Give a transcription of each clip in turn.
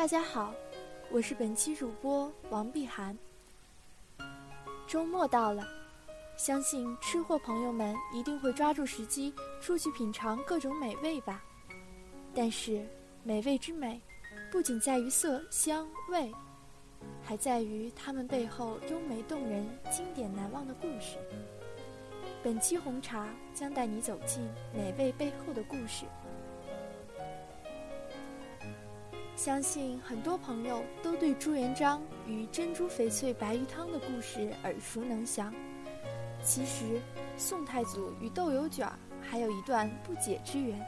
大家好，我是本期主播王碧涵。周末到了，相信吃货朋友们一定会抓住时机出去品尝各种美味吧。但是，美味之美，不仅在于色香味，还在于它们背后优美动人、经典难忘的故事。本期红茶将带你走进美味背后的故事。相信很多朋友都对朱元璋与珍珠翡翠白玉汤的故事耳熟能详。其实，宋太祖与豆油卷还有一段不解之缘。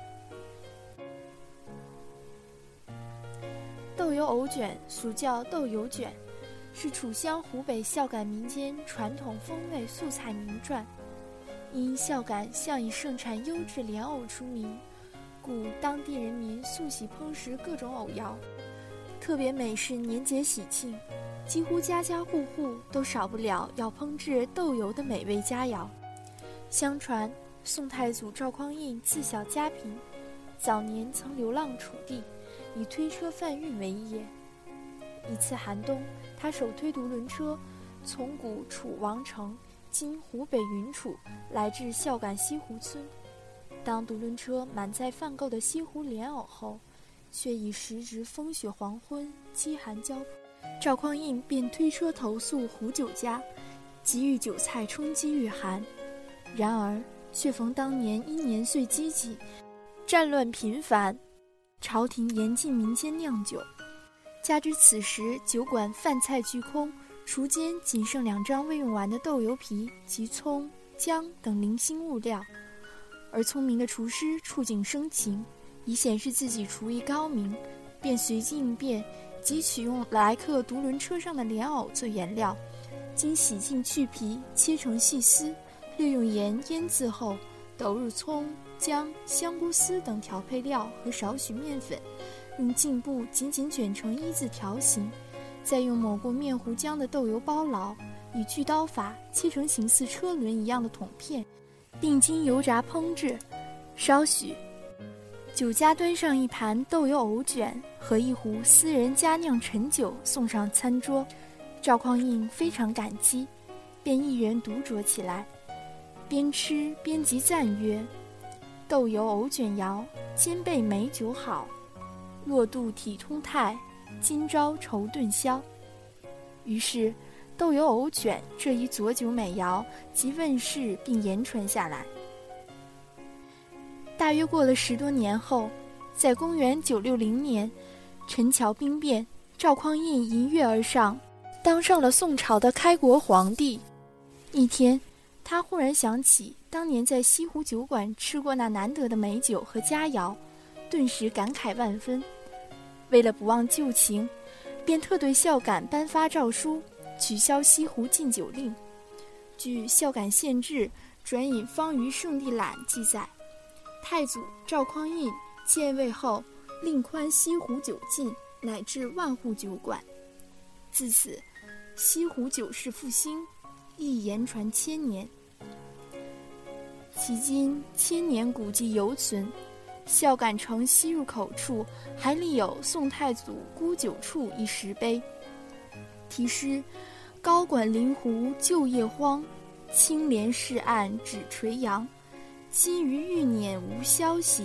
豆油藕卷俗叫豆油卷，是楚乡湖北孝感民间传统风味素菜名传。因孝感向以盛产优质莲藕出名。故当地人民素喜烹食各种藕肴，特别美是年节喜庆，几乎家家户户都少不了要烹制豆油的美味佳肴。相传宋太祖赵匡胤自小家贫，早年曾流浪楚地，以推车贩运为业。一次寒冬，他手推独轮车，从古楚王城（今湖北云楚）来至孝感西湖村。当独轮车满载贩购的西湖莲藕后，却已时值风雪黄昏，饥寒交迫。赵匡胤便推车投宿胡酒家，给予酒菜充饥御寒。然而，却逢当年因年岁积极，战乱频繁，朝廷严禁民间酿酒。加之此时酒馆饭菜俱空，厨间仅剩两张未用完的豆油皮及葱、姜等零星物料。而聪明的厨师触景生情，以显示自己厨艺高明，便随机应变，即取用来客独轮车上的莲藕做原料，经洗净去皮，切成细丝，略用盐腌渍后，抖入葱、姜、香菇丝等调配料和少许面粉，用净布紧紧卷成一字条形，再用抹过面糊浆的豆油包牢，以锯刀法切成形似车轮一样的筒片。并经油炸烹制，稍许，酒家端上一盘豆油藕卷和一壶私人佳酿陈酒送上餐桌，赵匡胤非常感激，便一人独酌起来，边吃边即赞曰：“豆油藕卷肴，兼备美酒好，落肚体通泰，今朝愁顿消。”于是。豆油藕卷这一佐酒美肴即问世并言传下来。大约过了十多年后，在公元九六零年，陈桥兵变，赵匡胤迎月而上，当上了宋朝的开国皇帝。一天，他忽然想起当年在西湖酒馆吃过那难得的美酒和佳肴，顿时感慨万分。为了不忘旧情，便特对孝感颁发诏书。取消西湖禁酒令。据《孝感县志》转引方舆圣地览记载，太祖赵匡胤建位后，令宽西湖酒禁，乃至万户酒馆。自此，西湖酒市复兴，亦言传千年。迄今千年古迹犹存，孝感城西入口处还立有宋太祖沽酒处一石碑，题诗。高管临湖旧业荒，青莲市岸只垂杨。今余欲辇无消息，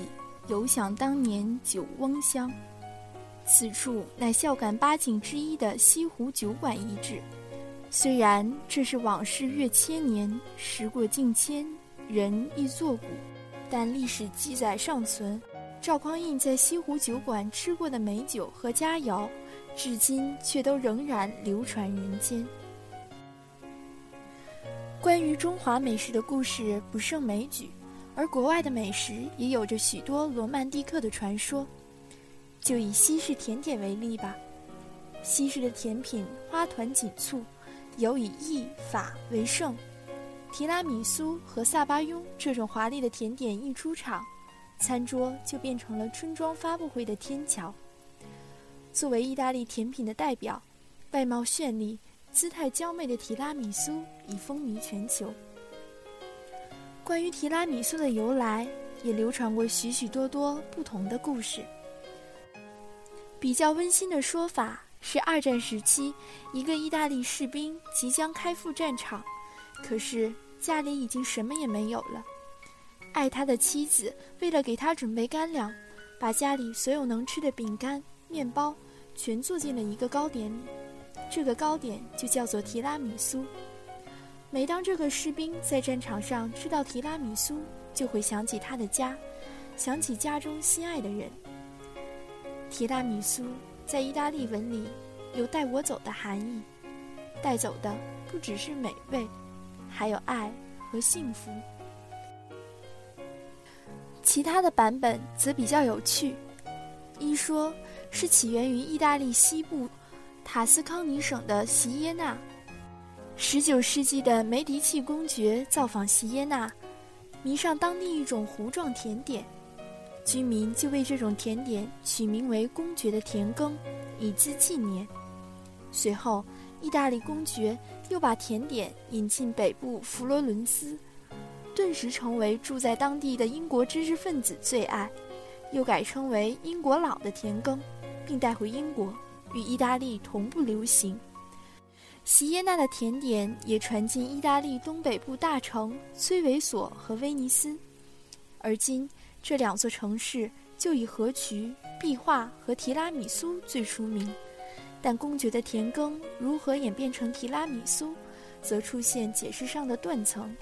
犹想当年酒翁香。此处乃孝感八景之一的西湖酒馆遗址。虽然这是往事越千年，时过境迁，人亦作古，但历史记载尚存。赵匡胤在西湖酒馆吃过的美酒和佳肴，至今却都仍然流传人间。关于中华美食的故事不胜枚举，而国外的美食也有着许多罗曼蒂克的传说。就以西式甜点为例吧，西式的甜品花团锦簇，尤以意法为胜。提拉米苏和萨巴雍这种华丽的甜点一出场，餐桌就变成了春装发布会的天桥。作为意大利甜品的代表，外貌绚丽、姿态娇媚的提拉米苏已风靡全球。关于提拉米苏的由来，也流传过许许多多不同的故事。比较温馨的说法是，二战时期，一个意大利士兵即将开赴战场，可是家里已经什么也没有了。爱他的妻子为了给他准备干粮，把家里所有能吃的饼干、面包全做进了一个糕点里，这个糕点就叫做提拉米苏。每当这个士兵在战场上吃到提拉米苏，就会想起他的家，想起家中心爱的人。提拉米苏在意大利文里有“带我走”的含义，带走的不只是美味，还有爱和幸福。其他的版本则比较有趣，一说是起源于意大利西部塔斯康尼省的席耶纳。十九世纪的梅迪契公爵造访席耶纳，迷上当地一种糊状甜点。居民就为这种甜点取名为“公爵的甜羹”，以资纪念。随后，意大利公爵又把甜点引进北部佛罗伦斯，顿时成为住在当地的英国知识分子最爱，又改称为“英国佬的甜羹”，并带回英国，与意大利同步流行。席耶纳的甜点也传进意大利东北部大城崔维索和威尼斯，而今。这两座城市就以河渠、壁画和提拉米苏最出名，但公爵的甜羹如何演变成提拉米苏，则出现解释上的断层。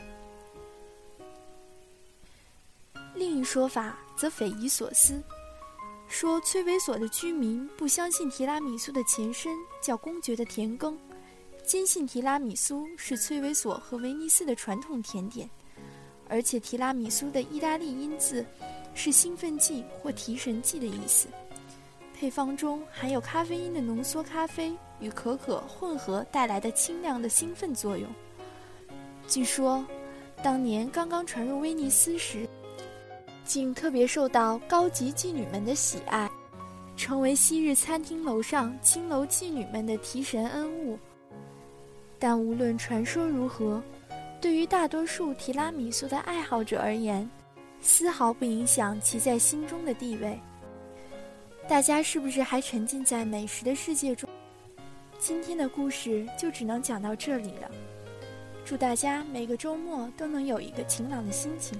另一说法则匪夷所思，说崔维索的居民不相信提拉米苏的前身叫公爵的甜羹，坚信提拉米苏是崔维索和威尼斯的传统甜点，而且提拉米苏的意大利音字。是兴奋剂或提神剂的意思，配方中含有咖啡因的浓缩咖啡与可可混合带来的清凉的兴奋作用。据说，当年刚刚传入威尼斯时，竟特别受到高级妓女们的喜爱，成为昔日餐厅楼上青楼妓女们的提神恩物。但无论传说如何，对于大多数提拉米苏的爱好者而言，丝毫不影响其在心中的地位。大家是不是还沉浸在美食的世界中？今天的故事就只能讲到这里了。祝大家每个周末都能有一个晴朗的心情。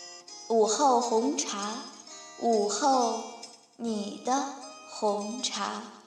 午后红茶，午后你的红茶。